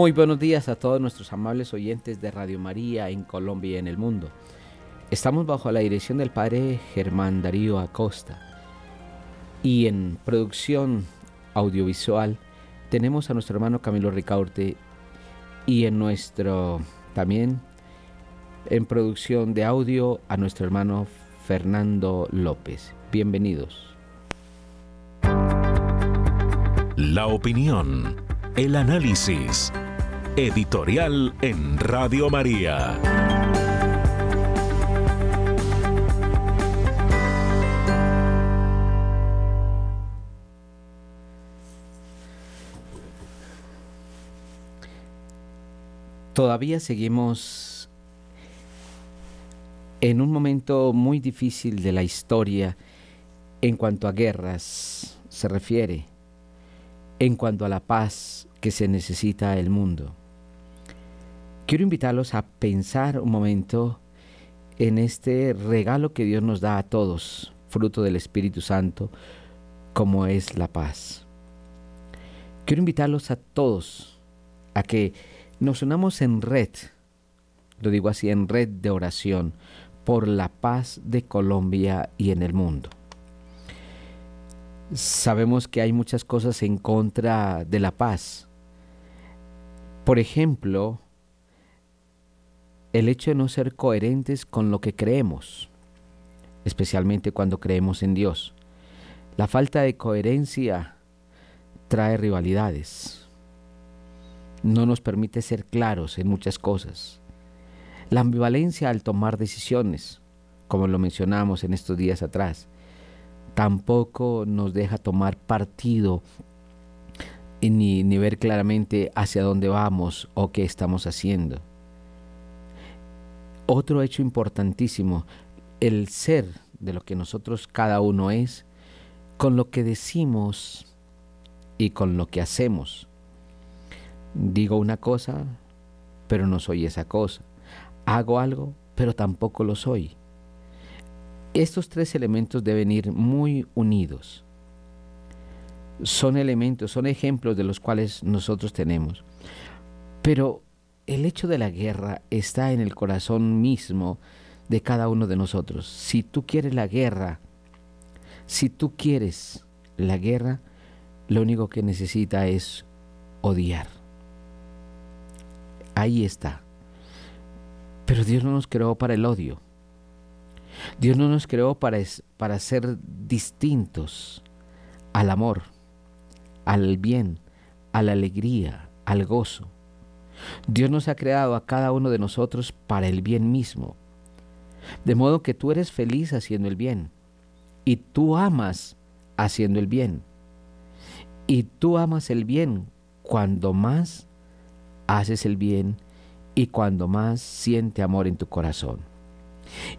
Muy buenos días a todos nuestros amables oyentes de Radio María en Colombia y en el mundo. Estamos bajo la dirección del Padre Germán Darío Acosta y en producción audiovisual tenemos a nuestro hermano Camilo Ricaurte y en nuestro también en producción de audio a nuestro hermano Fernando López. Bienvenidos. La opinión, el análisis, editorial en Radio María. Todavía seguimos en un momento muy difícil de la historia en cuanto a guerras se refiere en cuanto a la paz que se necesita el mundo. Quiero invitarlos a pensar un momento en este regalo que Dios nos da a todos, fruto del Espíritu Santo, como es la paz. Quiero invitarlos a todos a que nos unamos en red, lo digo así, en red de oración por la paz de Colombia y en el mundo. Sabemos que hay muchas cosas en contra de la paz. Por ejemplo, el hecho de no ser coherentes con lo que creemos, especialmente cuando creemos en Dios. La falta de coherencia trae rivalidades. No nos permite ser claros en muchas cosas. La ambivalencia al tomar decisiones, como lo mencionamos en estos días atrás, tampoco nos deja tomar partido ni, ni ver claramente hacia dónde vamos o qué estamos haciendo. Otro hecho importantísimo, el ser de lo que nosotros cada uno es, con lo que decimos y con lo que hacemos. Digo una cosa, pero no soy esa cosa. Hago algo, pero tampoco lo soy. Estos tres elementos deben ir muy unidos. Son elementos, son ejemplos de los cuales nosotros tenemos. Pero el hecho de la guerra está en el corazón mismo de cada uno de nosotros. Si tú quieres la guerra, si tú quieres la guerra, lo único que necesita es odiar. Ahí está. Pero Dios no nos creó para el odio. Dios no nos creó para, para ser distintos al amor, al bien, a la alegría, al gozo. Dios nos ha creado a cada uno de nosotros para el bien mismo. De modo que tú eres feliz haciendo el bien y tú amas haciendo el bien. Y tú amas el bien cuando más haces el bien y cuando más siente amor en tu corazón.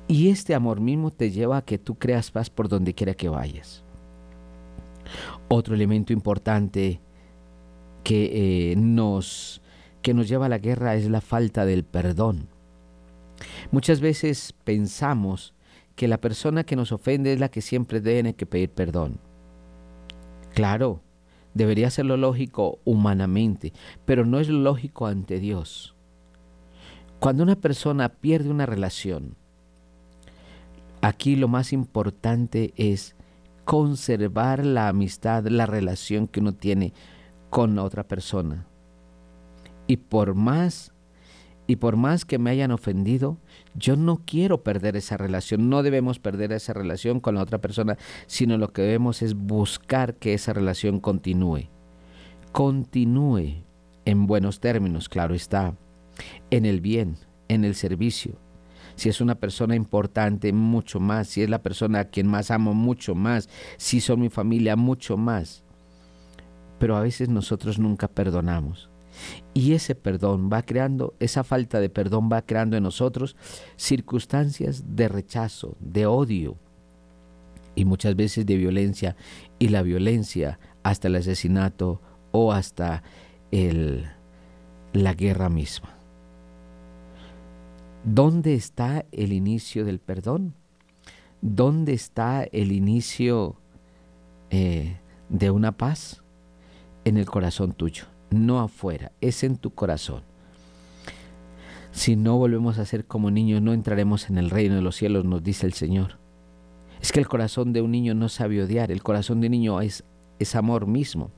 Y este amor mismo te lleva a que tú creas paz por donde quiera que vayas. Otro elemento importante que, eh, nos, que nos lleva a la guerra es la falta del perdón. Muchas veces pensamos que la persona que nos ofende es la que siempre tiene que pedir perdón. Claro, debería ser lo lógico humanamente, pero no es lo lógico ante Dios. Cuando una persona pierde una relación, Aquí lo más importante es conservar la amistad, la relación que uno tiene con la otra persona. Y por más y por más que me hayan ofendido, yo no quiero perder esa relación, no debemos perder esa relación con la otra persona, sino lo que debemos es buscar que esa relación continúe. Continúe en buenos términos, claro está, en el bien, en el servicio, si es una persona importante, mucho más, si es la persona a quien más amo, mucho más, si son mi familia, mucho más. Pero a veces nosotros nunca perdonamos. Y ese perdón va creando, esa falta de perdón va creando en nosotros circunstancias de rechazo, de odio y muchas veces de violencia. Y la violencia hasta el asesinato o hasta el, la guerra misma. ¿Dónde está el inicio del perdón? ¿Dónde está el inicio eh, de una paz? En el corazón tuyo, no afuera, es en tu corazón. Si no volvemos a ser como niños, no entraremos en el reino de los cielos, nos dice el Señor. Es que el corazón de un niño no sabe odiar, el corazón de un niño es, es amor mismo.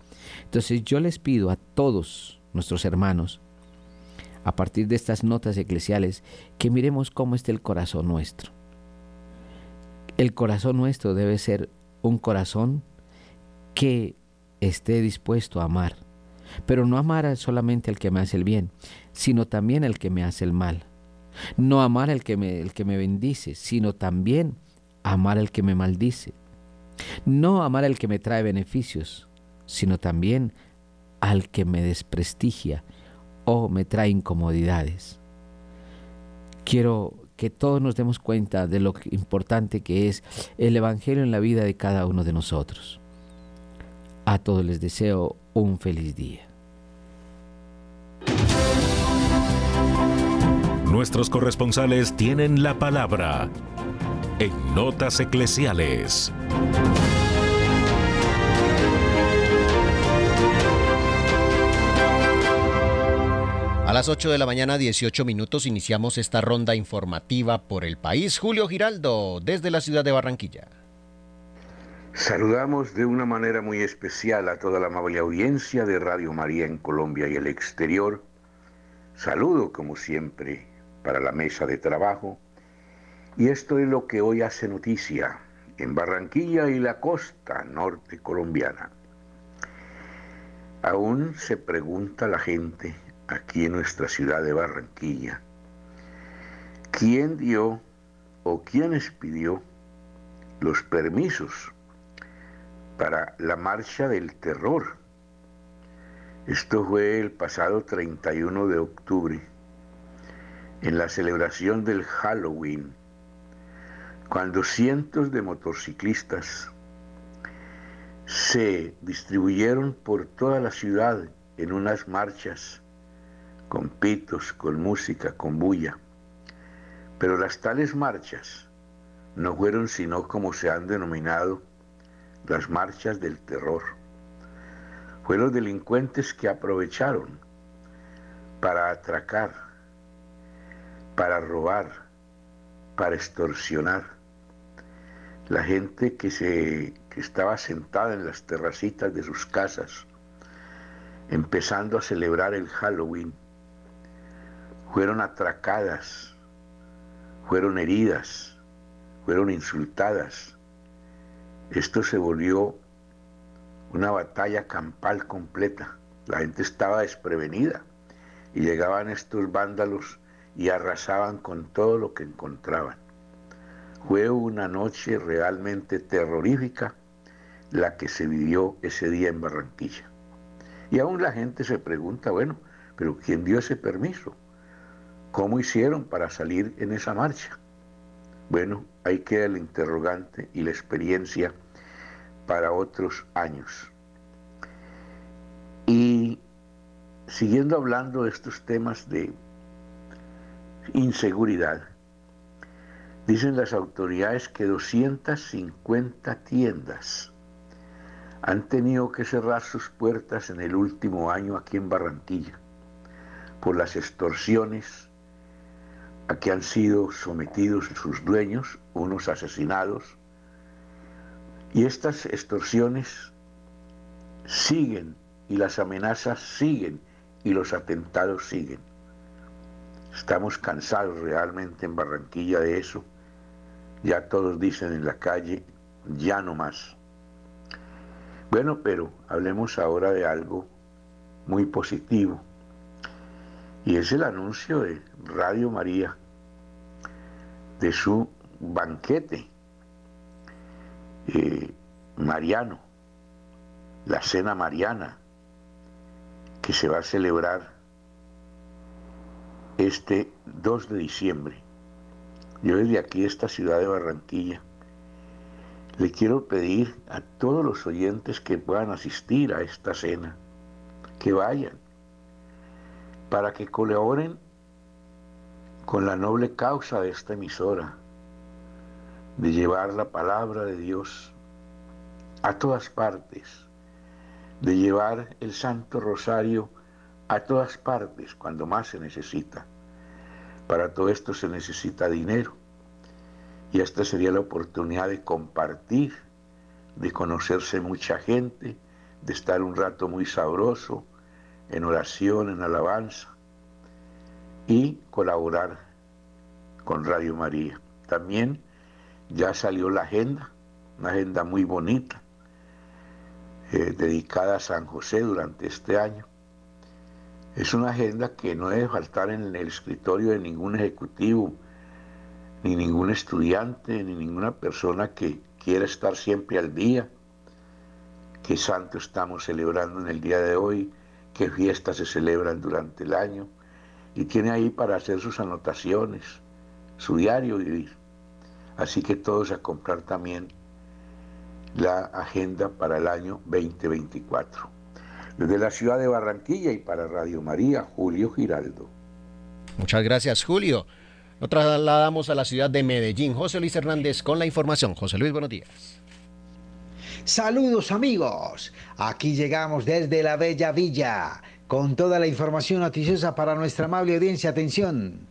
Entonces yo les pido a todos nuestros hermanos, a partir de estas notas eclesiales, que miremos cómo está el corazón nuestro. El corazón nuestro debe ser un corazón que esté dispuesto a amar, pero no amar solamente al que me hace el bien, sino también al que me hace el mal. No amar al que me, el que me bendice, sino también amar al que me maldice. No amar al que me trae beneficios, sino también al que me desprestigia o me trae incomodidades. Quiero que todos nos demos cuenta de lo importante que es el Evangelio en la vida de cada uno de nosotros. A todos les deseo un feliz día. Nuestros corresponsales tienen la palabra en Notas Eclesiales. A las 8 de la mañana, 18 minutos, iniciamos esta ronda informativa por el país. Julio Giraldo, desde la ciudad de Barranquilla. Saludamos de una manera muy especial a toda la amable audiencia de Radio María en Colombia y el exterior. Saludo, como siempre, para la mesa de trabajo. Y esto es lo que hoy hace noticia en Barranquilla y la costa norte colombiana. Aún se pregunta la gente aquí en nuestra ciudad de Barranquilla, ¿quién dio o quiénes pidió los permisos para la marcha del terror? Esto fue el pasado 31 de octubre, en la celebración del Halloween, cuando cientos de motociclistas se distribuyeron por toda la ciudad en unas marchas con pitos, con música, con bulla. Pero las tales marchas no fueron sino como se han denominado las marchas del terror. Fueron delincuentes que aprovecharon para atracar, para robar, para extorsionar. La gente que, se, que estaba sentada en las terracitas de sus casas, empezando a celebrar el Halloween, fueron atracadas, fueron heridas, fueron insultadas. Esto se volvió una batalla campal completa. La gente estaba desprevenida y llegaban estos vándalos y arrasaban con todo lo que encontraban. Fue una noche realmente terrorífica la que se vivió ese día en Barranquilla. Y aún la gente se pregunta, bueno, pero ¿quién dio ese permiso? ¿Cómo hicieron para salir en esa marcha? Bueno, ahí queda el interrogante y la experiencia para otros años. Y siguiendo hablando de estos temas de inseguridad, dicen las autoridades que 250 tiendas han tenido que cerrar sus puertas en el último año aquí en Barranquilla por las extorsiones a que han sido sometidos sus dueños, unos asesinados, y estas extorsiones siguen y las amenazas siguen y los atentados siguen. Estamos cansados realmente en Barranquilla de eso. Ya todos dicen en la calle, ya no más. Bueno, pero hablemos ahora de algo muy positivo y es el anuncio de Radio María de su banquete eh, mariano, la cena mariana, que se va a celebrar este 2 de diciembre. Yo desde aquí, esta ciudad de Barranquilla, le quiero pedir a todos los oyentes que puedan asistir a esta cena, que vayan, para que colaboren con la noble causa de esta emisora, de llevar la palabra de Dios a todas partes, de llevar el Santo Rosario a todas partes cuando más se necesita. Para todo esto se necesita dinero y esta sería la oportunidad de compartir, de conocerse mucha gente, de estar un rato muy sabroso en oración, en alabanza y colaborar con Radio María. También ya salió la agenda, una agenda muy bonita, eh, dedicada a San José durante este año. Es una agenda que no debe faltar en el escritorio de ningún ejecutivo, ni ningún estudiante, ni ninguna persona que quiera estar siempre al día. Qué santo estamos celebrando en el día de hoy, qué fiestas se celebran durante el año, y tiene ahí para hacer sus anotaciones, su diario vivir. Así que todos a comprar también la agenda para el año 2024. Desde la ciudad de Barranquilla y para Radio María, Julio Giraldo. Muchas gracias, Julio. Nos trasladamos a la ciudad de Medellín. José Luis Hernández con la información. José Luis, buenos días. Saludos amigos. Aquí llegamos desde la Bella Villa con toda la información noticiosa para nuestra amable audiencia. Atención.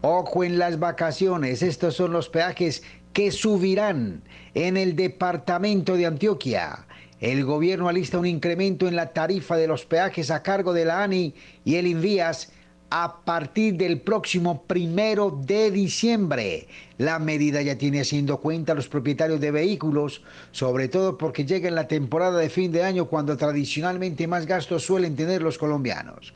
Ojo en las vacaciones. Estos son los peajes que subirán en el departamento de Antioquia. El gobierno alista un incremento en la tarifa de los peajes a cargo de la ANI y el Invías a partir del próximo primero de diciembre. La medida ya tiene haciendo cuenta a los propietarios de vehículos, sobre todo porque llega en la temporada de fin de año cuando tradicionalmente más gastos suelen tener los colombianos.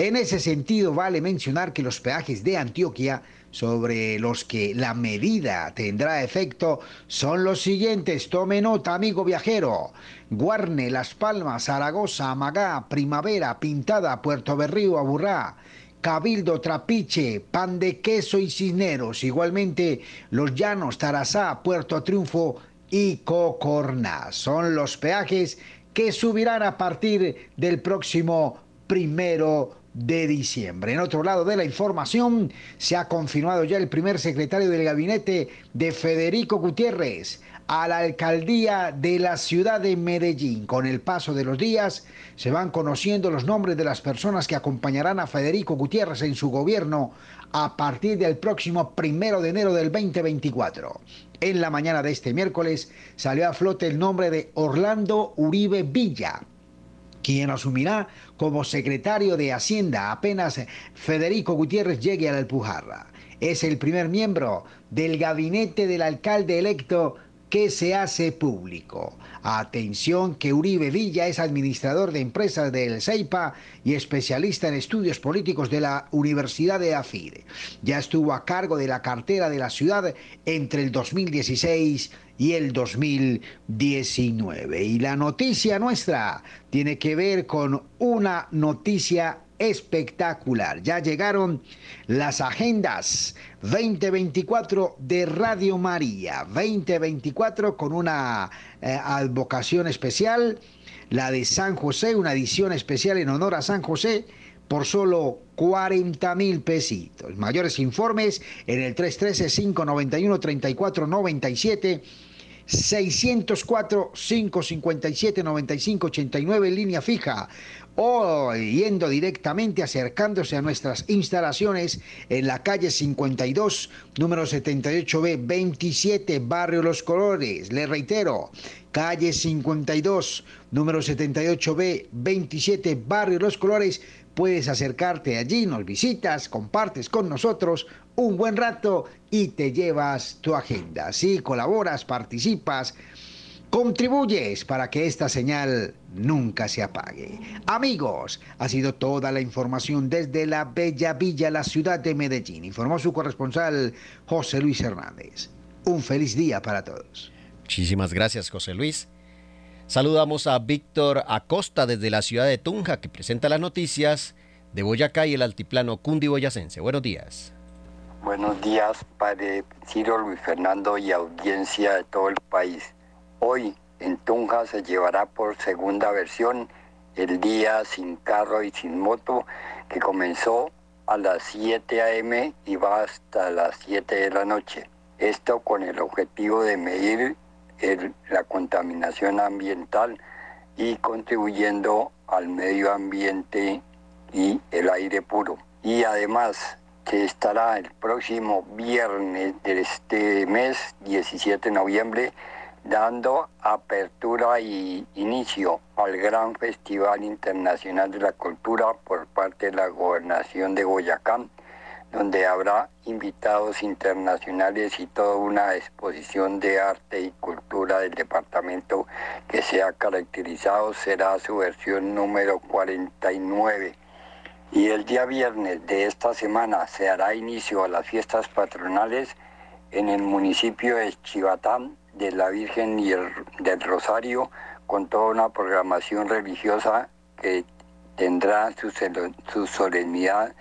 En ese sentido, vale mencionar que los peajes de Antioquia sobre los que la medida tendrá efecto son los siguientes. Tome nota, amigo viajero. Guarne, Las Palmas, Zaragoza, Amagá, Primavera, Pintada, Puerto Berrío, Aburrá. Cabildo, Trapiche, Pan de Queso y Cisneros. Igualmente, Los Llanos, Tarazá, Puerto Triunfo y Cocorná. Son los peajes que subirán a partir del próximo primero de diciembre. En otro lado de la información, se ha confirmado ya el primer secretario del gabinete de Federico Gutiérrez a la alcaldía de la ciudad de Medellín. Con el paso de los días se van conociendo los nombres de las personas que acompañarán a Federico Gutiérrez en su gobierno a partir del próximo primero de enero del 2024. En la mañana de este miércoles salió a flote el nombre de Orlando Uribe Villa quien asumirá como secretario de Hacienda apenas Federico Gutiérrez llegue a la Alpujarra. Es el primer miembro del gabinete del alcalde electo que se hace público. Atención que Uribe Villa es administrador de empresas del CEIPA y especialista en estudios políticos de la Universidad de AFIDE. Ya estuvo a cargo de la cartera de la ciudad entre el 2016 y el 2019. Y la noticia nuestra tiene que ver con una noticia espectacular. Ya llegaron las agendas 2024 de Radio María. 2024 con una eh, advocación especial, la de San José, una edición especial en honor a San José por solo 40 mil pesitos. Mayores informes en el 313-591-3497 604-557-9589 en línea fija o yendo directamente acercándose a nuestras instalaciones en la calle 52, número 78B, 27, Barrio Los Colores. Le reitero, calle 52, número 78B, 27, Barrio Los Colores. Puedes acercarte allí, nos visitas, compartes con nosotros un buen rato y te llevas tu agenda. Si colaboras, participas, contribuyes para que esta señal nunca se apague. Amigos, ha sido toda la información desde la bella villa, la ciudad de Medellín. Informó su corresponsal José Luis Hernández. Un feliz día para todos. Muchísimas gracias, José Luis. Saludamos a Víctor Acosta desde la ciudad de Tunja, que presenta las noticias de Boyacá y el altiplano cundiboyacense. Buenos días. Buenos días, Padre Ciro Luis Fernando y audiencia de todo el país. Hoy en Tunja se llevará por segunda versión el día sin carro y sin moto que comenzó a las 7 a.m. y va hasta las 7 de la noche. Esto con el objetivo de medir la contaminación ambiental y contribuyendo al medio ambiente y el aire puro. Y además se estará el próximo viernes de este mes, 17 de noviembre, dando apertura y inicio al gran Festival Internacional de la Cultura por parte de la Gobernación de Boyacá, donde habrá invitados internacionales y toda una exposición de arte y cultura del departamento que se ha caracterizado, será su versión número 49. Y el día viernes de esta semana se hará inicio a las fiestas patronales en el municipio de Chivatán de la Virgen y del Rosario con toda una programación religiosa que tendrá su, su solemnidad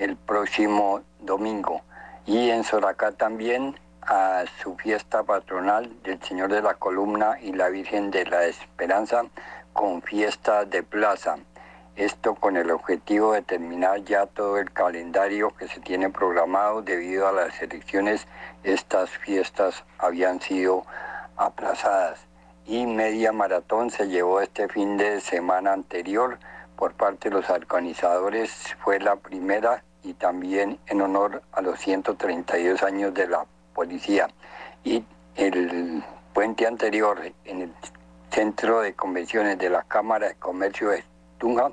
el próximo domingo. Y en Soracá también a su fiesta patronal del Señor de la Columna y la Virgen de la Esperanza con fiesta de plaza. Esto con el objetivo de terminar ya todo el calendario que se tiene programado debido a las elecciones. Estas fiestas habían sido aplazadas y media maratón se llevó este fin de semana anterior por parte de los organizadores. Fue la primera y también en honor a los 132 años de la policía. Y el puente anterior en el centro de convenciones de la Cámara de Comercio de Tunja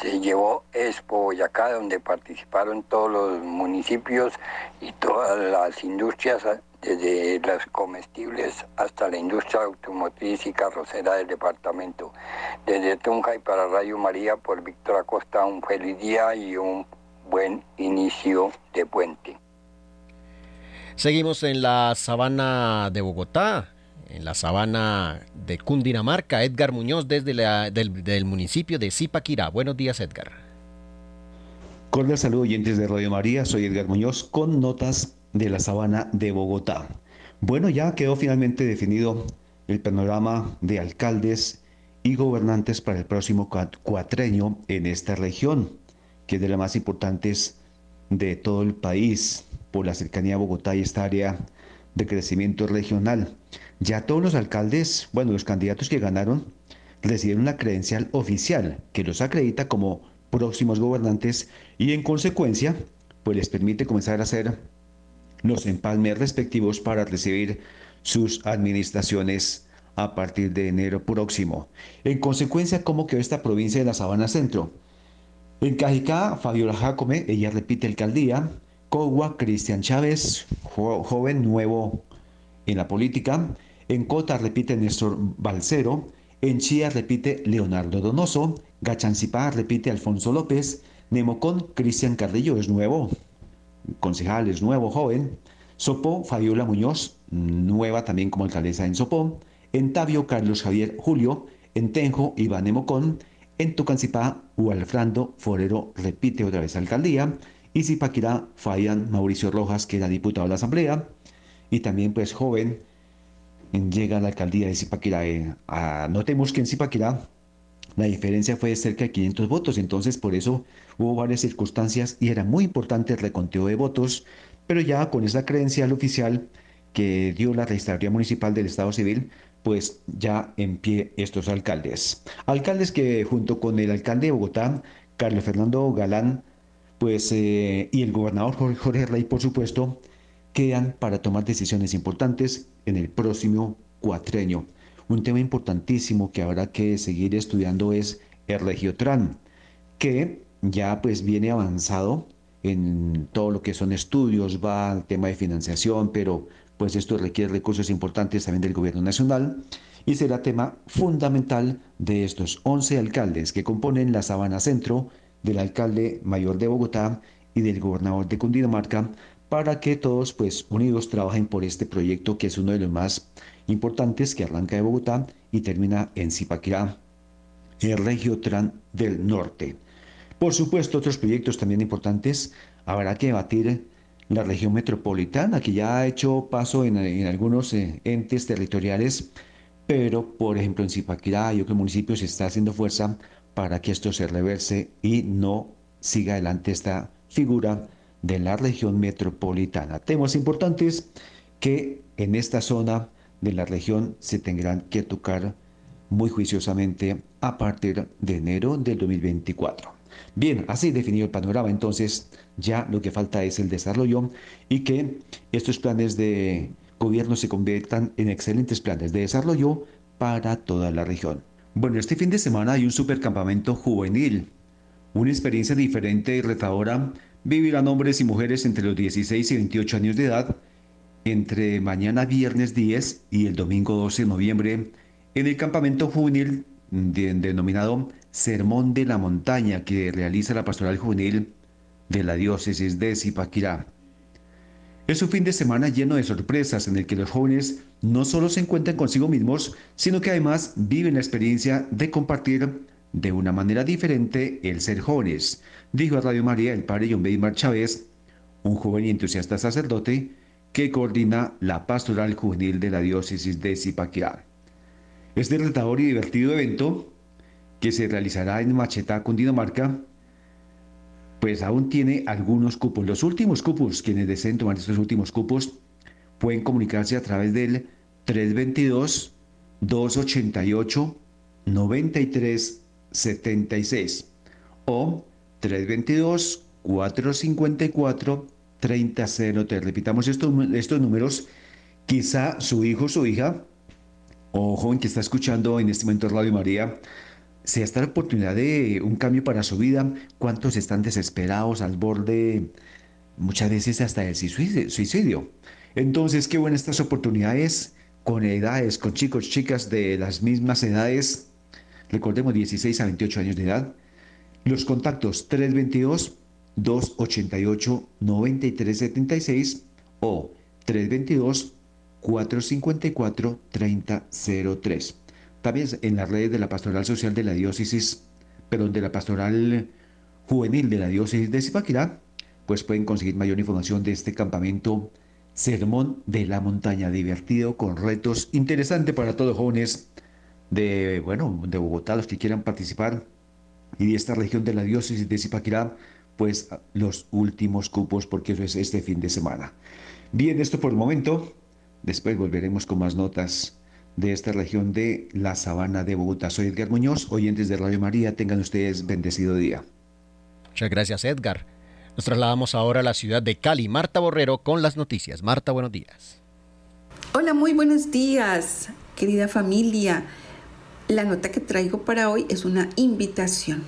se llevó Expo Boyacá, donde participaron todos los municipios y todas las industrias, desde las comestibles hasta la industria automotriz y carrocera del departamento. Desde Tunja y para Radio María, por Víctor Acosta, un feliz día y un buen inicio de puente. Seguimos en la sabana de Bogotá, en la sabana de Cundinamarca. Edgar Muñoz desde del, municipio de Zipaquirá. Buenos días, Edgar. Cordial saludo oyentes de Radio María, soy Edgar Muñoz con notas de la sabana de Bogotá. Bueno, ya quedó finalmente definido el panorama de alcaldes y gobernantes para el próximo cuatreño en esta región que es de las más importantes de todo el país por la cercanía a Bogotá y esta área de crecimiento regional. Ya todos los alcaldes, bueno, los candidatos que ganaron, recibieron una credencial oficial que los acredita como próximos gobernantes y en consecuencia, pues les permite comenzar a hacer los empalmes respectivos para recibir sus administraciones a partir de enero próximo. En consecuencia, ¿cómo quedó esta provincia de la Sabana Centro? En Cajicá, Fabiola Jacome, ella repite alcaldía. Cogua, Cristian Chávez, joven nuevo en la política. En Cota repite Néstor Balcero. En Chía repite Leonardo Donoso. Gachancipá repite Alfonso López. Nemocón, Cristian Carrillo es nuevo. Concejal es nuevo, joven. Sopó, Fabiola Muñoz, nueva también como alcaldesa en Sopó. En Tabio, Carlos Javier Julio. En Tenjo, Iván Nemocón. En Tucancipá, Alfrando Forero repite otra vez alcaldía. Y Zipaquirá, fallan Mauricio Rojas, que era diputado de la Asamblea. Y también, pues, joven, llega a la alcaldía de Zipaquirá. Eh, notemos que en Zipaquirá la diferencia fue de cerca de 500 votos, entonces por eso hubo varias circunstancias y era muy importante el reconteo de votos, pero ya con esa credencial oficial que dio la Registraduría Municipal del Estado Civil, pues ya en pie estos alcaldes. Alcaldes que junto con el alcalde de Bogotá, Carlos Fernando Galán, pues eh, y el gobernador Jorge Rey, por supuesto, quedan para tomar decisiones importantes en el próximo cuatrenio. Un tema importantísimo que habrá que seguir estudiando es el Regiotran, que ya pues viene avanzado en todo lo que son estudios, va al tema de financiación, pero pues esto requiere recursos importantes también del gobierno nacional y será tema fundamental de estos 11 alcaldes que componen la Sabana Centro, del alcalde mayor de Bogotá y del gobernador de Cundinamarca, para que todos pues unidos trabajen por este proyecto que es uno de los más importantes que arranca de Bogotá y termina en Zipaquirá, el Regiotran del Norte. Por supuesto, otros proyectos también importantes habrá que debatir la región metropolitana, que ya ha hecho paso en, algunos eh, entes territoriales, pero por ejemplo en Zipaquirá y otros municipios se está haciendo fuerza para que esto se reverse y no siga adelante esta figura de la región metropolitana. Temas importantes que en esta zona de la región se tendrán que tocar muy juiciosamente a partir de enero del 2024. Bien, así definido el panorama, entonces ya lo que falta es el desarrollo y que estos planes de gobierno se conviertan en excelentes planes de desarrollo para toda la región. Bueno, este fin de semana hay un supercampamento juvenil, una experiencia diferente y retadora. Vivirán hombres y mujeres entre los 16 y 28 años de edad entre mañana viernes 10 y el domingo 12 de noviembre en el campamento juvenil denominado Sermón de la Montaña que realiza la Pastoral Juvenil de la Diócesis de Zipaquirá. Es un fin de semana lleno de sorpresas en el que los jóvenes no solo se encuentran consigo mismos, sino que además viven la experiencia de compartir de una manera diferente el ser jóvenes, dijo a Radio María el padre John Beymar Chávez, un joven y entusiasta sacerdote que coordina la pastoral juvenil de la diócesis de Zipaquirá. Este retador y divertido evento que se realizará en Machetá, Cundinamarca, pues aún tiene algunos cupos. Los últimos cupos, quienes deseen tomar estos últimos cupos, pueden comunicarse a través del 322-288-9376 o 322-454-3003. Repitamos estos, estos números. Quizá su hijo su hija o joven que está escuchando en este momento Radio María si está la oportunidad de un cambio para su vida, ¿cuántos están desesperados al borde, muchas veces hasta del suicidio? Entonces, qué buenas estas oportunidades con edades, con chicos, chicas de las mismas edades, recordemos 16 a 28 años de edad. Los contactos 322-288-9376 o 322-454-3003. También en las redes de la Pastoral Social de la Diócesis, perdón, de la Pastoral Juvenil de la Diócesis de Zipaquirá, pues pueden conseguir mayor información de este campamento Sermón de la Montaña, divertido, con retos interesante para todos los jóvenes de, bueno, de Bogotá, los que quieran participar, y de esta región de la Diócesis de Zipaquirá, pues los últimos cupos, porque eso es este fin de semana. Bien, esto por el momento. Después volveremos con más notas de esta región de la Sabana de Bogotá. Soy Edgar Muñoz, oyentes de Radio María, tengan ustedes bendecido día. Muchas gracias Edgar. Nos trasladamos ahora a la ciudad de Cali. Marta Borrero con las noticias. Marta, buenos días. Hola, muy buenos días, querida familia. La nota que traigo para hoy es una invitación.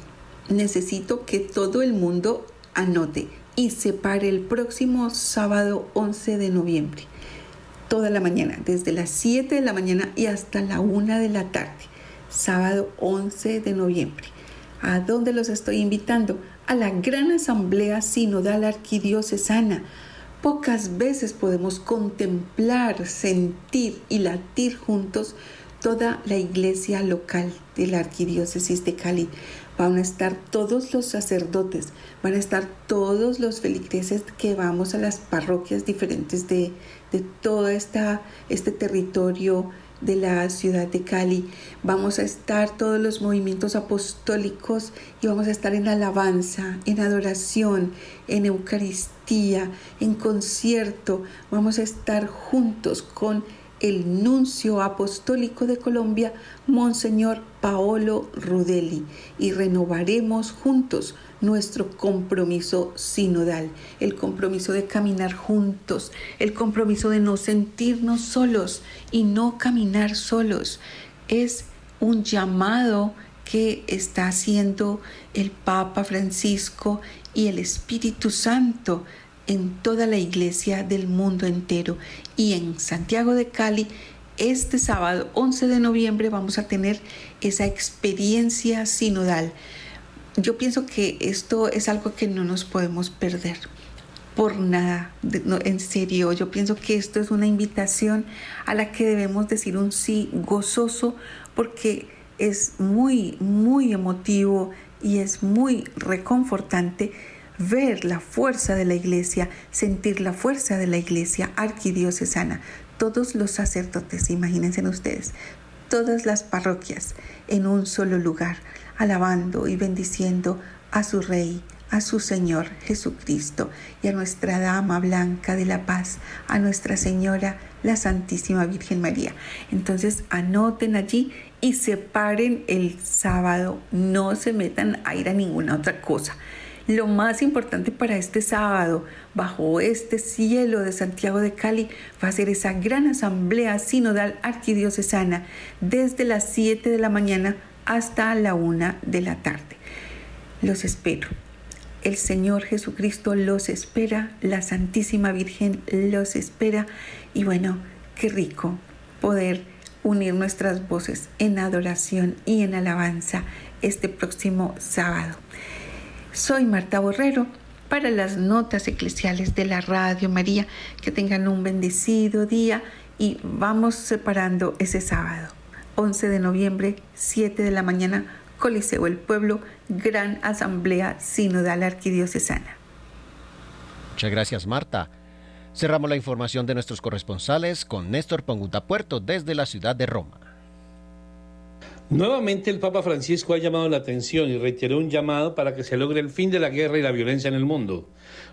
Necesito que todo el mundo anote y separe el próximo sábado 11 de noviembre toda la mañana, desde las 7 de la mañana y hasta la 1 de la tarde, sábado 11 de noviembre. ¿A dónde los estoy invitando? A la gran asamblea sinodal arquidiocesana. Pocas veces podemos contemplar, sentir y latir juntos toda la iglesia local de la arquidiócesis de Cali. Van a estar todos los sacerdotes, van a estar todos los feligreses que vamos a las parroquias diferentes de, de todo este territorio de la ciudad de Cali. Vamos a estar todos los movimientos apostólicos y vamos a estar en alabanza, en adoración, en Eucaristía, en concierto. Vamos a estar juntos con el nuncio apostólico de Colombia, Monseñor Paolo Rudeli, y renovaremos juntos nuestro compromiso sinodal, el compromiso de caminar juntos, el compromiso de no sentirnos solos y no caminar solos. Es un llamado que está haciendo el Papa Francisco y el Espíritu Santo en toda la iglesia del mundo entero. Y en Santiago de Cali, este sábado 11 de noviembre, vamos a tener esa experiencia sinodal. Yo pienso que esto es algo que no nos podemos perder por nada, en serio, yo pienso que esto es una invitación a la que debemos decir un sí gozoso porque es muy, muy emotivo y es muy reconfortante ver la fuerza de la iglesia, sentir la fuerza de la iglesia arquidiocesana. Todos los sacerdotes, imagínense ustedes, todas las parroquias en un solo lugar, alabando y bendiciendo a su Rey, a su Señor Jesucristo y a nuestra Dama Blanca de la Paz, a Nuestra Señora, la Santísima Virgen María. Entonces anoten allí y separen el sábado, no se metan a ir a ninguna otra cosa. Lo más importante para este sábado, bajo este cielo de Santiago de Cali, va a ser esa gran asamblea sinodal arquidiocesana desde las 7 de la mañana hasta la 1 de la tarde. Los espero. El Señor Jesucristo los espera, la Santísima Virgen los espera y bueno, qué rico poder unir nuestras voces en adoración y en alabanza este próximo sábado. Soy Marta Borrero para las notas eclesiales de la Radio María. Que tengan un bendecido día y vamos separando ese sábado. 11 de noviembre, 7 de la mañana, Coliseo El Pueblo, Gran Asamblea Sinodal Arquidiocesana. Muchas gracias, Marta. Cerramos la información de nuestros corresponsales con Néstor Ponguta Puerto desde la ciudad de Roma. Nuevamente el Papa Francisco ha llamado la atención y reiteró un llamado para que se logre el fin de la guerra y la violencia en el mundo.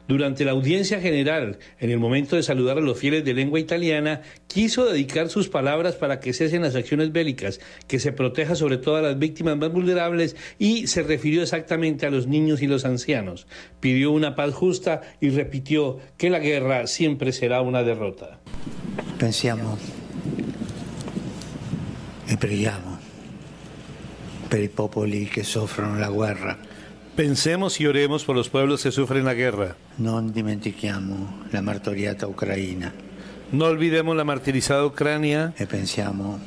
Durante la audiencia general, en el momento de saludar a los fieles de lengua italiana, quiso dedicar sus palabras para que cesen las acciones bélicas, que se proteja sobre todo a las víctimas más vulnerables y se refirió exactamente a los niños y los ancianos. Pidió una paz justa y repitió que la guerra siempre será una derrota. Pensiamo e preghiamo per i popoli che soffrono la guerra. Pensemos y oremos por los pueblos que sufren la guerra. Non dimentichiamo la martoriata Ucraina. No olvidemos la martirizada Ucrania. E pensiamo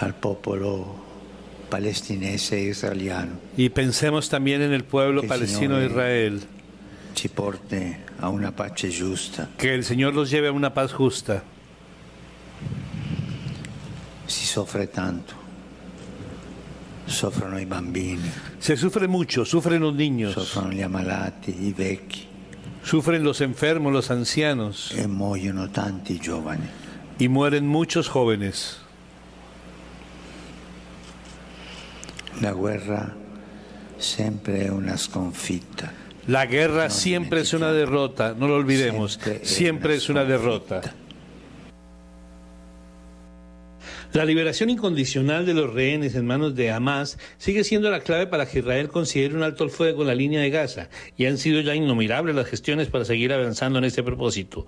al popolo palestinese e israeliano. Y pensemos también en el pueblo palestino de Israel. Ci porte a una pace giusta. Que el Señor los lleve a una paz justa. Si sofre tanto. Soffrono i bambini. Se sufre mucho, sufren los niños. Soffrono gli ammalati, i vecchi. Sufren los enfermos, los ancianos. E muoiono tanti giovani. Y mueren muchos jóvenes. La guerra sempre è una sconfitta. La guerra no siempre es una derrota, no lo olvidemos. Siempre, siempre es una derrota. La liberación incondicional de los rehenes en manos de Hamas sigue siendo la clave para que Israel considere un alto el fuego en la línea de Gaza y han sido ya innumerables las gestiones para seguir avanzando en este propósito.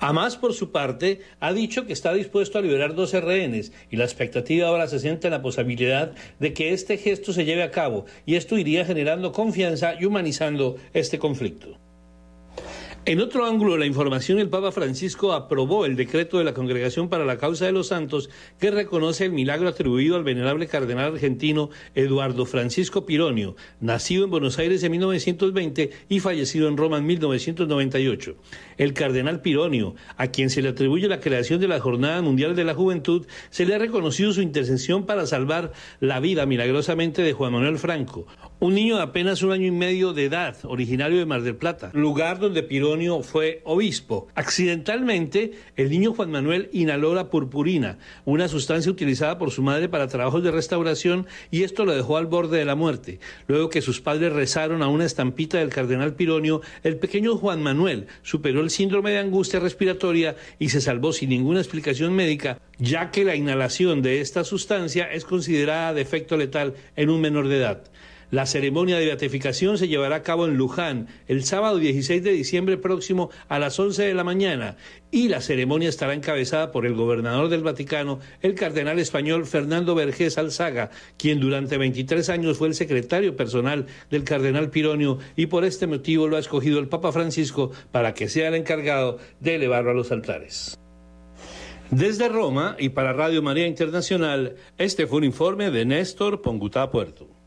Hamas, por su parte, ha dicho que está dispuesto a liberar 12 rehenes y la expectativa ahora se sienta en la posibilidad de que este gesto se lleve a cabo y esto iría generando confianza y humanizando este conflicto. En otro ángulo de la información, el Papa Francisco aprobó el decreto de la Congregación para la Causa de los Santos que reconoce el milagro atribuido al venerable cardenal argentino Eduardo Francisco Pironio, nacido en Buenos Aires en 1920 y fallecido en Roma en 1998. El cardenal Pironio, a quien se le atribuye la creación de la Jornada Mundial de la Juventud, se le ha reconocido su intercesión para salvar la vida milagrosamente de Juan Manuel Franco, un niño de apenas un año y medio de edad, originario de Mar del Plata, lugar donde Pironio fue obispo. Accidentalmente, el niño Juan Manuel inhaló la purpurina, una sustancia utilizada por su madre para trabajos de restauración, y esto lo dejó al borde de la muerte. Luego que sus padres rezaron a una estampita del cardenal Pironio, el pequeño Juan Manuel superó el síndrome de angustia respiratoria y se salvó sin ninguna explicación médica, ya que la inhalación de esta sustancia es considerada de efecto letal en un menor de edad. La ceremonia de beatificación se llevará a cabo en Luján el sábado 16 de diciembre próximo a las 11 de la mañana y la ceremonia estará encabezada por el gobernador del Vaticano, el cardenal español Fernando Vergés Alzaga, quien durante 23 años fue el secretario personal del cardenal Pironio y por este motivo lo ha escogido el Papa Francisco para que sea el encargado de elevarlo a los altares. Desde Roma y para Radio María Internacional, este fue un informe de Néstor Pongutá Puerto.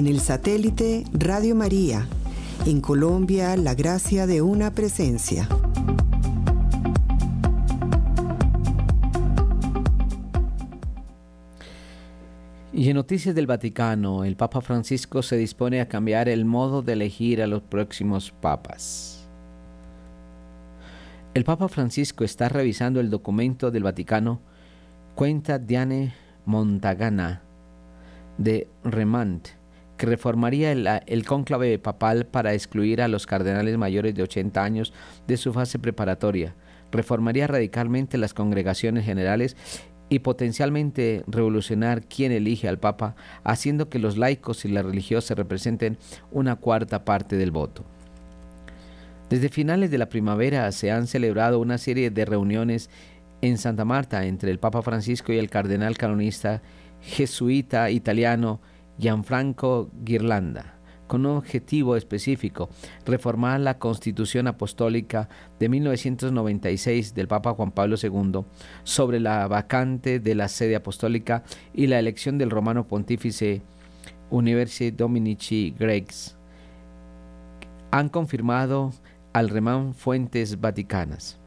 En el satélite Radio María, en Colombia, la gracia de una presencia. Y en Noticias del Vaticano, el Papa Francisco se dispone a cambiar el modo de elegir a los próximos papas. El Papa Francisco está revisando el documento del Vaticano, cuenta Diane Montagana de Remant, que reformaría el, el, cónclave papal para excluir a los cardenales mayores de 80 años de su fase preparatoria, reformaría radicalmente las congregaciones generales y potencialmente revolucionar quién elige al Papa, haciendo que los laicos y las religiosas representen una cuarta parte del voto. Desde finales de la primavera se han celebrado una serie de reuniones en Santa Marta entre el Papa Francisco y el cardenal canonista jesuita italiano Gianfranco Ghirlanda con un objetivo específico, reformar la Constitución Apostólica de 1996 del Papa Juan Pablo II sobre la vacante de la sede apostólica y la elección del romano pontífice Universi Dominici Gregs. Han confirmado al remán fuentes vaticanas.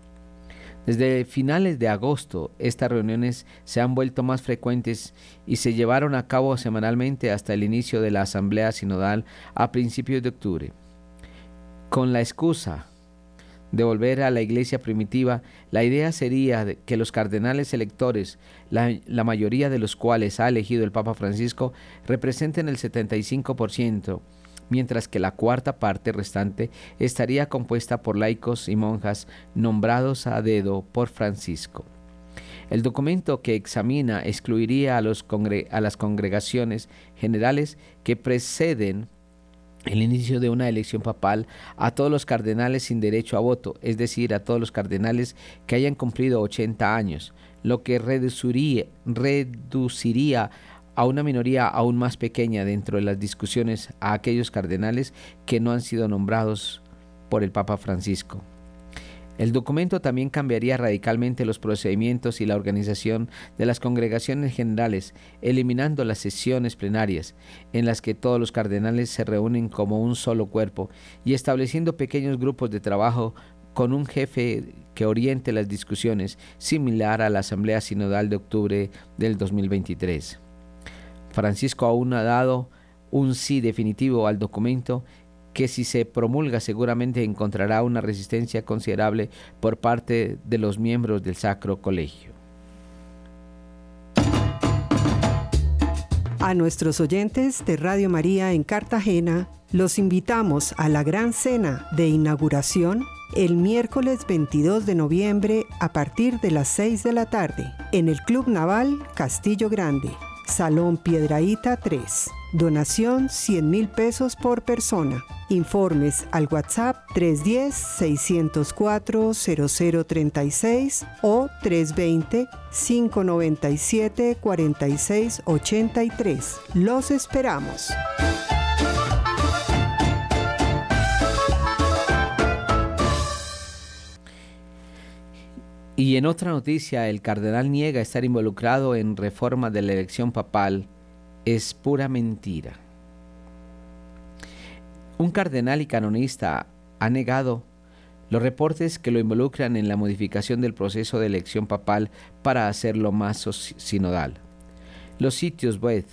Desde finales de agosto, estas reuniones se han vuelto más frecuentes y se llevaron a cabo semanalmente hasta el inicio de la Asamblea Sinodal a principios de octubre. Con la excusa de volver a la iglesia primitiva, la idea sería que los cardenales electores, la, la mayoría de los cuales ha elegido el Papa Francisco, representen el 75% mientras que la cuarta parte restante estaría compuesta por laicos y monjas nombrados a dedo por Francisco. El documento que examina excluiría a, los a las congregaciones generales que preceden el inicio de una elección papal a todos los cardenales sin derecho a voto, es decir, a todos los cardenales que hayan cumplido 80 años, lo que reduciría, reduciría a una minoría aún más pequeña dentro de las discusiones a aquellos cardenales que no han sido nombrados por el Papa Francisco. El documento también cambiaría radicalmente los procedimientos y la organización de las congregaciones generales, eliminando las sesiones plenarias, en las que todos los cardenales se reúnen como un solo cuerpo, y estableciendo pequeños grupos de trabajo con un jefe que oriente las discusiones, similar a la Asamblea Sinodal de octubre del 2023. Francisco aún ha dado un sí definitivo al documento que si se promulga seguramente encontrará una resistencia considerable por parte de los miembros del Sacro Colegio. A nuestros oyentes de Radio María en Cartagena, los invitamos a la gran cena de inauguración el miércoles 22 de noviembre a partir de las 6 de la tarde en el Club Naval Castillo Grande Salón Piedraíta 3. Donación 100 mil pesos por persona. Informes al WhatsApp 310-604-0036 o 320-597-4683. Los esperamos. Y en otra noticia, el cardenal niega estar involucrado en reforma de la elección papal. Es pura mentira. Un cardenal y canonista ha negado los reportes que lo involucran en la modificación del proceso de elección papal para hacerlo más sinodal. Los sitios web,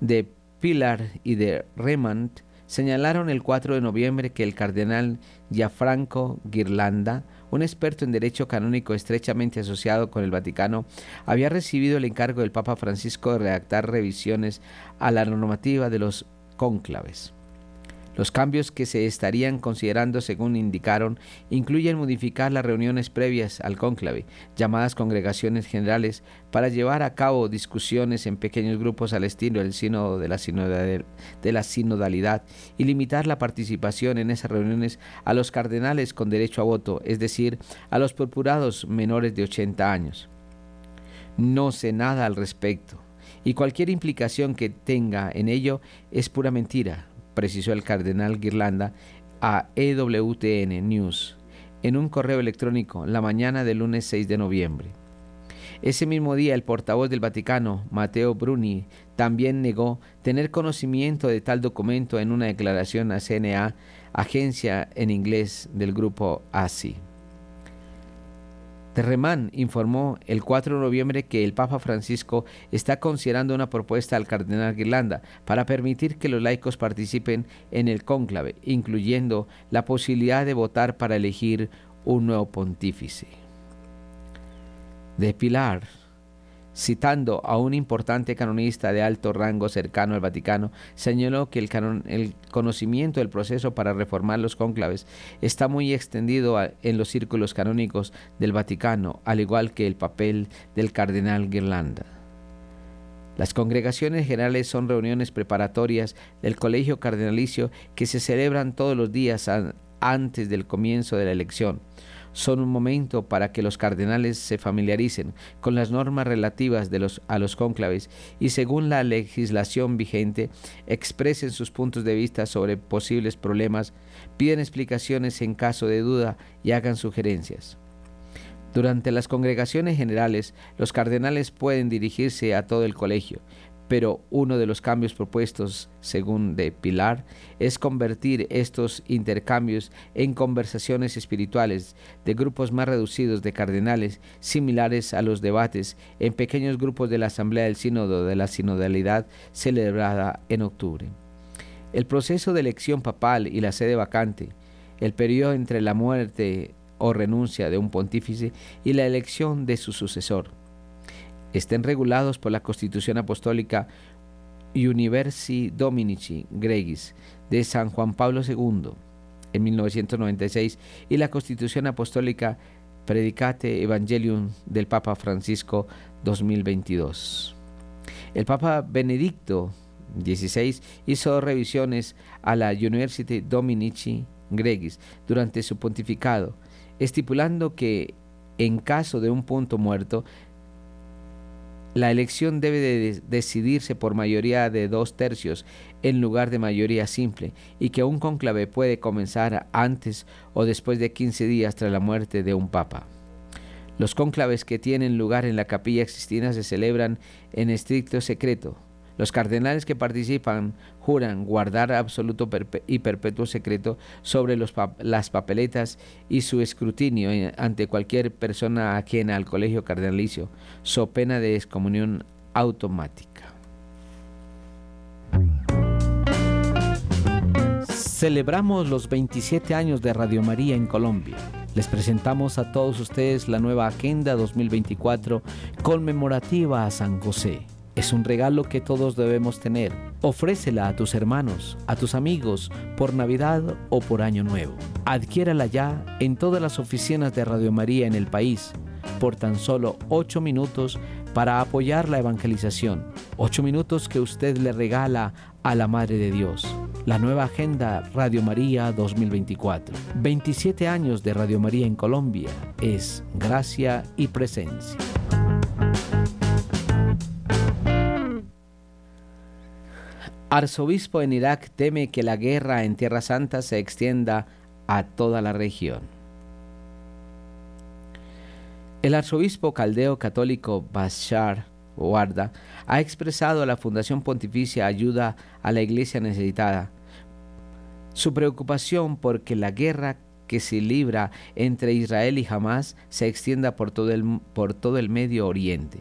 de Pilar y de Remant señalaron el 4 de noviembre que el cardenal Gianfranco Ghirlanda un experto en derecho canónico estrechamente asociado con el Vaticano, había recibido el encargo del Papa Francisco de redactar revisiones a la normativa de los cónclaves. Los cambios que se estarían considerando, según indicaron, incluyen modificar las reuniones previas al cónclave, llamadas congregaciones generales, para llevar a cabo discusiones en pequeños grupos al estilo del sínodo de la, sinodalidad y limitar la participación en esas reuniones a los cardenales con derecho a voto, es decir, a los purpurados menores de 80 años. No sé nada al respecto y cualquier implicación que tenga en ello es pura mentira, precisó el cardenal Guirlanda a EWTN News en un correo electrónico la mañana del lunes 6 de noviembre. Ese mismo día el portavoz del Vaticano, Matteo Bruni, también negó tener conocimiento de tal documento en una declaración a CNA, agencia en inglés del grupo ASI. Terremán informó el 4 de noviembre que el Papa Francisco está considerando una propuesta al cardenal Guirlanda para permitir que los laicos participen en el cónclave, incluyendo la posibilidad de votar para elegir un nuevo pontífice. De Pilar citando a un importante canonista de alto rango cercano al Vaticano, señaló que el, conocimiento del proceso para reformar los cónclaves está muy extendido en los círculos canónicos del Vaticano, al igual que el papel del cardenal Guirlanda. Las congregaciones generales son reuniones preparatorias del colegio cardenalicio que se celebran todos los días antes del comienzo de la elección son un momento para que los cardenales se familiaricen con las normas relativas a los cónclaves y según la legislación vigente expresen sus puntos de vista sobre posibles problemas, piden explicaciones en caso de duda y hagan sugerencias. Durante las congregaciones generales, los cardenales pueden dirigirse a todo el colegio, pero uno de los cambios propuestos, según de Pilar, es convertir estos intercambios en conversaciones espirituales de grupos más reducidos de cardenales, similares a los debates en pequeños grupos de la Asamblea del Sínodo de la Sinodalidad celebrada en octubre. El proceso de elección papal y la sede vacante, el periodo entre la muerte o renuncia de un pontífice y la elección de su sucesor, estén regulados por la Constitución Apostólica Universi Dominici Gregis de San Juan Pablo II en 1996 y la Constitución Apostólica Predicate Evangelium del Papa Francisco 2022. El Papa Benedicto XVI hizo revisiones a la University Dominici Gregis durante su pontificado, estipulando que en caso de un punto muerto la elección debe de decidirse por mayoría de dos tercios en lugar de mayoría simple y que un conclave puede comenzar antes o después de 15 días tras la muerte de un papa. Los conclaves que tienen lugar en la capilla existina se celebran en estricto secreto, los cardenales que participan juran guardar absoluto y perpetuo secreto sobre las papeletas y su escrutinio ante cualquier persona ajena al colegio cardenalicio, so pena de excomunión automática. Celebramos los 27 años de Radio María en Colombia. Les presentamos a todos ustedes la nueva Agenda 2024 conmemorativa a San José. Es un regalo que todos debemos tener. Ofrécela a tus hermanos, a tus amigos, por Navidad o por Año Nuevo. Adquiérala ya en todas las oficinas de Radio María en el país por tan solo 8 minutos para apoyar la evangelización. 8 minutos que usted le regala a la Madre de Dios. La nueva agenda Radio María 2024. 27 años de Radio María en Colombia es gracia y presencia. Arzobispo en Irak teme que la guerra en Tierra Santa se extienda a toda la región. El arzobispo caldeo católico Bashar Warda ha expresado a la Fundación Pontificia Ayuda a la Iglesia Necesitada su preocupación por que la guerra que se libra entre Israel y Hamas se extienda por todo el, por todo el Medio Oriente.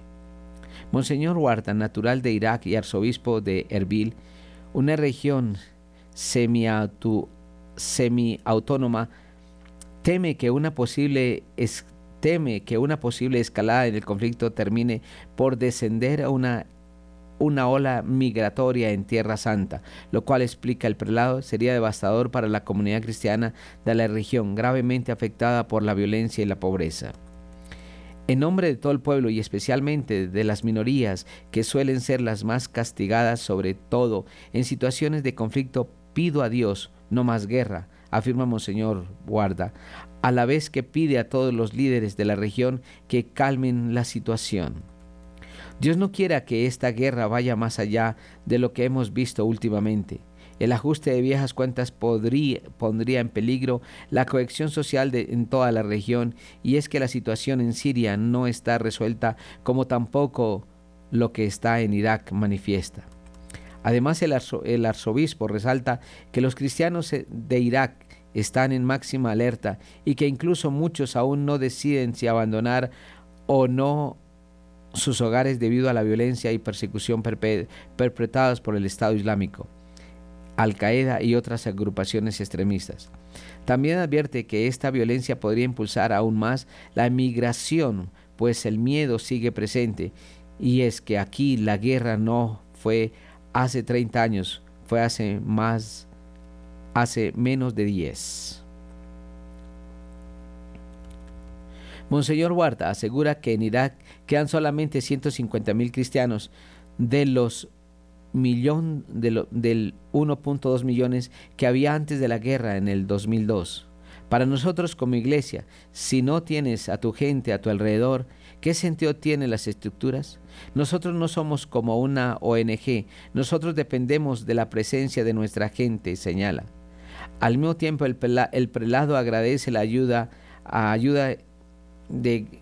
Monseñor Warda, natural de Irak y arzobispo de Erbil, una región semi-autónoma teme que una posible teme que una posible escalada en el conflicto termine por descender a una una ola migratoria en Tierra Santa, lo cual explica el prelado sería devastador para la comunidad cristiana de la región, gravemente afectada por la violencia y la pobreza. En nombre de todo el pueblo y especialmente de las minorías que suelen ser las más castigadas sobre todo en situaciones de conflicto, pido a Dios no más guerra, afirma Monseñor Guarda, a la vez que pide a todos los líderes de la región que calmen la situación. Dios no quiera que esta guerra vaya más allá de lo que hemos visto últimamente. El ajuste de viejas cuentas podría, pondría en peligro la cohesión social de, en toda la región y es que la situación en Siria no está resuelta como tampoco lo que está en Irak manifiesta. Además, el, el arzobispo resalta que los cristianos de Irak están en máxima alerta y que incluso muchos aún no deciden si abandonar o no sus hogares debido a la violencia y persecución perpetradas por el Estado Islámico. Al-Qaeda y otras agrupaciones extremistas. También advierte que esta violencia podría impulsar aún más la migración, pues el miedo sigue presente Y es que aquí la guerra no fue hace 30 años, fue hace más, hace menos de 10. Monseñor Huerta asegura que en Irak quedan solamente 150 mil cristianos de los millón de del 1.2 millones que había antes de la guerra en el 2002. Para nosotros como iglesia, si no tienes a tu gente a tu alrededor, ¿qué sentido tienen las estructuras? Nosotros no somos como una ONG, nosotros dependemos de la presencia de nuestra gente, señala. Al mismo tiempo, el, prelado agradece la ayuda, a ayuda de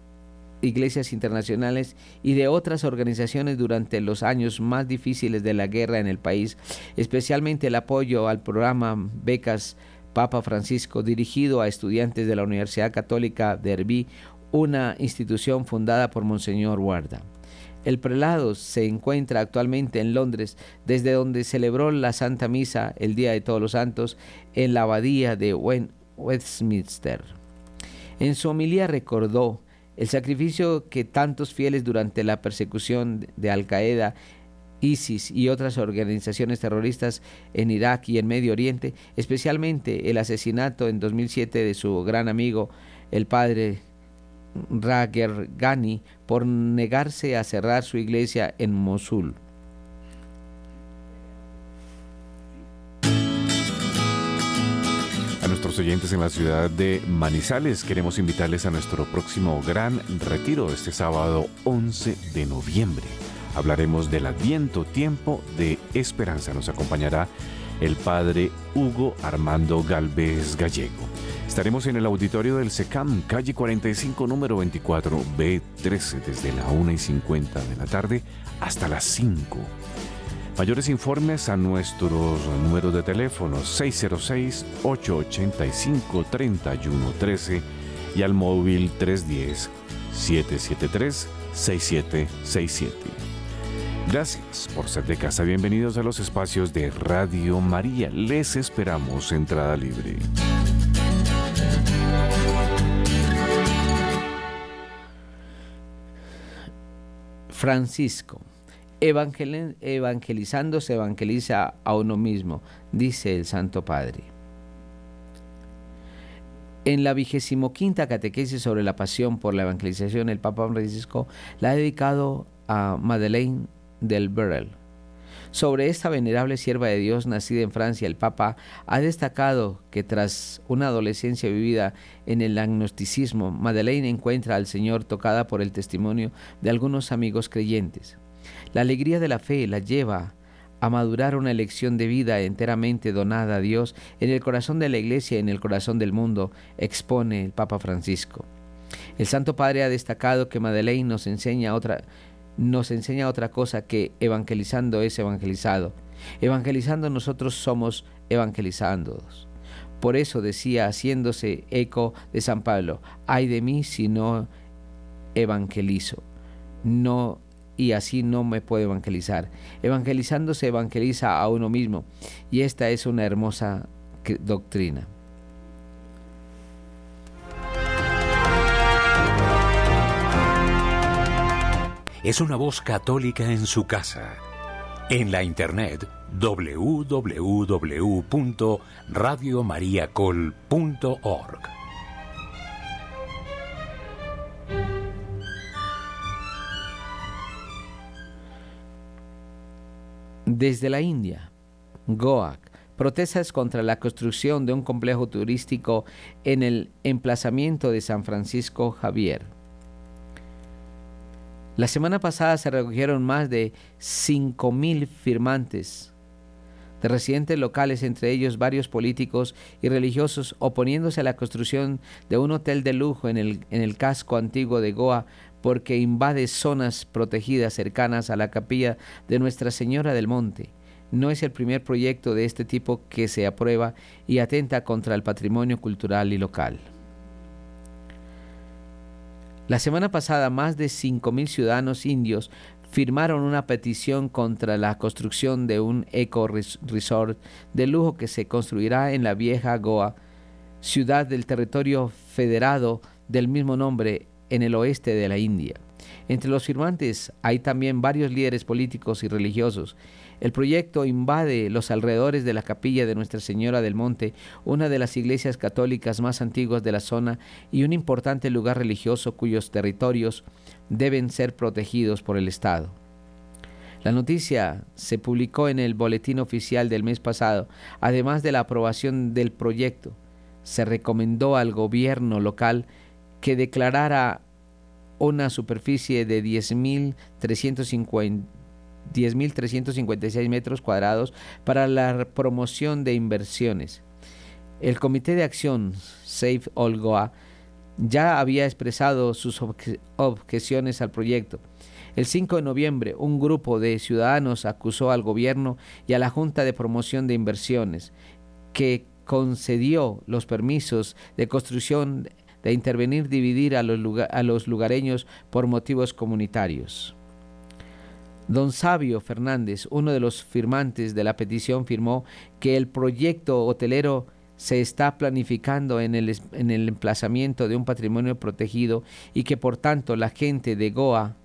iglesias internacionales y de otras organizaciones durante los años más difíciles de la guerra en el país, especialmente el apoyo al programa Becas Papa Francisco dirigido a estudiantes de la Universidad Católica de Herbí, una institución fundada por Monseñor Guarda. El prelado se encuentra actualmente en Londres, desde donde celebró la Santa Misa el Día de Todos los Santos en la abadía de Westminster. En su homilía recordó el sacrificio que tantos fieles durante la persecución de Al Qaeda, ISIS y otras organizaciones terroristas en Irak y en Medio Oriente, especialmente el asesinato en 2007 de su gran amigo, el padre Rager Ghani, por negarse a cerrar su iglesia en Mosul. Nuestros oyentes en la ciudad de Manizales. Queremos invitarles a nuestro próximo gran retiro este sábado 11 de noviembre. Hablaremos del Adviento, tiempo de esperanza. Nos acompañará el padre Hugo Armando Galvez Gallego. Estaremos en el auditorio del SECAM, calle 45, número 24, B13, desde la 1 y 50 de la tarde hasta las 5. Mayores informes a nuestros números de teléfono 606-885-3113 y al móvil 310-773-6767. Gracias por ser de casa. Bienvenidos a los espacios de Radio María. Les esperamos entrada libre. Francisco evangelizando se evangeliza a uno mismo, dice el Santo Padre. En la vigésimo quinta catequesis sobre la pasión por la evangelización, el Papa Francisco la ha dedicado a Madeleine del Burrell. Sobre esta venerable sierva de Dios nacida en Francia, el Papa ha destacado que tras una adolescencia vivida en el agnosticismo, Madeleine encuentra al Señor tocada por el testimonio de algunos amigos creyentes. La alegría de la fe la lleva a madurar una elección de vida enteramente donada a Dios en el corazón de la Iglesia y en el corazón del mundo, expone el Papa Francisco. El Santo Padre ha destacado que Madeleine nos enseña otra, nos enseña otra cosa que evangelizando es evangelizado. Evangelizando nosotros somos evangelizados. Por eso decía, haciéndose eco de San Pablo, ay de mí si no evangelizo. No y así no me puedo evangelizar. Evangelizando se evangeliza a uno mismo y esta es una hermosa doctrina. Es una voz católica en su casa. En la internet www.radiomariacol.org. Desde la India, Goa, protestas contra la construcción de un complejo turístico en el emplazamiento de San Francisco Javier. La semana pasada se recogieron más de 5.000 firmantes de residentes locales, entre ellos varios políticos y religiosos, oponiéndose a la construcción de un hotel de lujo en el, en el casco antiguo de Goa porque invade zonas protegidas cercanas a la capilla de Nuestra Señora del Monte. No es el primer proyecto de este tipo que se aprueba y atenta contra el patrimonio cultural y local. La semana pasada, más de 5.000 ciudadanos indios firmaron una petición contra la construcción de un eco resort de lujo que se construirá en la vieja Goa, ciudad del territorio federado del mismo nombre en el oeste de la India. Entre los firmantes hay también varios líderes políticos y religiosos. El proyecto invade los alrededores de la capilla de Nuestra Señora del Monte, una de las iglesias católicas más antiguas de la zona y un importante lugar religioso cuyos territorios deben ser protegidos por el Estado. La noticia se publicó en el boletín oficial del mes pasado. Además de la aprobación del proyecto, se recomendó al gobierno local que declarara una superficie de 10.356 metros cuadrados para la promoción de inversiones. El Comité de Acción Save All Goa ya había expresado sus objeciones al proyecto. El 5 de noviembre, un grupo de ciudadanos acusó al gobierno y a la Junta de Promoción de Inversiones, que concedió los permisos de construcción de intervenir, dividir a los, a los lugareños por motivos comunitarios. Don Sabio Fernández, uno de los firmantes de la petición, firmó que el proyecto hotelero se está planificando en el, en el, emplazamiento de un patrimonio protegido y que por tanto la gente de Goa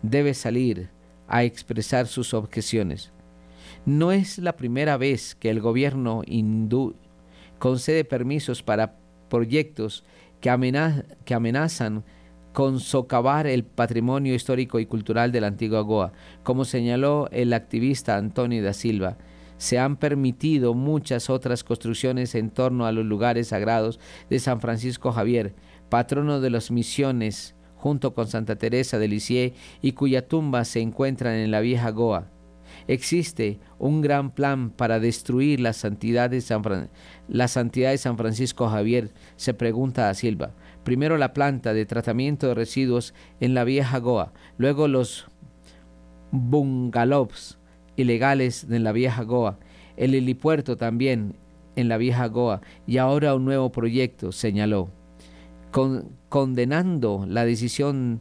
debe salir a expresar sus objeciones. No es la primera vez que el gobierno hindú concede permisos para proyectos que, amenazan con socavar el patrimonio histórico y cultural de la antigua Goa. Como señaló el activista Antonio da Silva, se han permitido muchas otras construcciones en torno a los lugares sagrados de San Francisco Javier, patrono de las misiones, junto con Santa Teresa de Lisieux, y cuya tumba se encuentran en la vieja Goa. Existe un gran plan para destruir la santidad de San, Francisco Javier, se pregunta a Silva. Primero la planta de tratamiento de residuos en la vieja Goa, luego los bungalows ilegales en la vieja Goa, el helipuerto también en la vieja Goa y ahora un nuevo proyecto, señaló. condenando la decisión,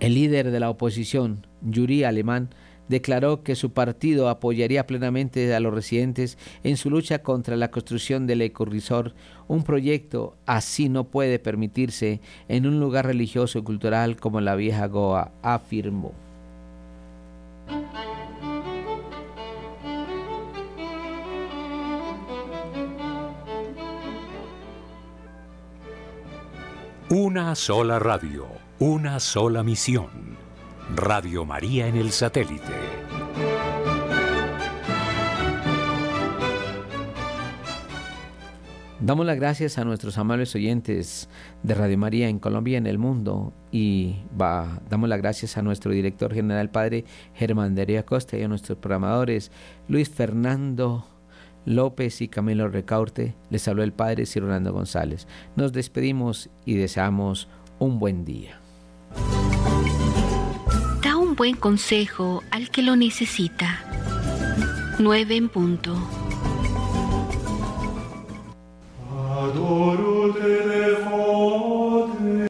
el líder de la oposición, Yuri Alemán, declaró que su partido apoyaría plenamente a los residentes en su lucha contra la construcción del ecorrisor. Un proyecto así no puede permitirse en un lugar religioso y cultural como la vieja Goa, afirmó. Una sola radio, una sola misión Radio María en el satélite. Damos las gracias a nuestros amables oyentes de Radio María en Colombia y en el mundo y damos las gracias a nuestro director general, padre Germán Darío Acosta y a nuestros programadores Luis Fernando López y Camilo Recaurte. Les habló el padre Sir Rolando González. Nos despedimos y deseamos un buen día buen consejo al que lo necesita. 9 en punto.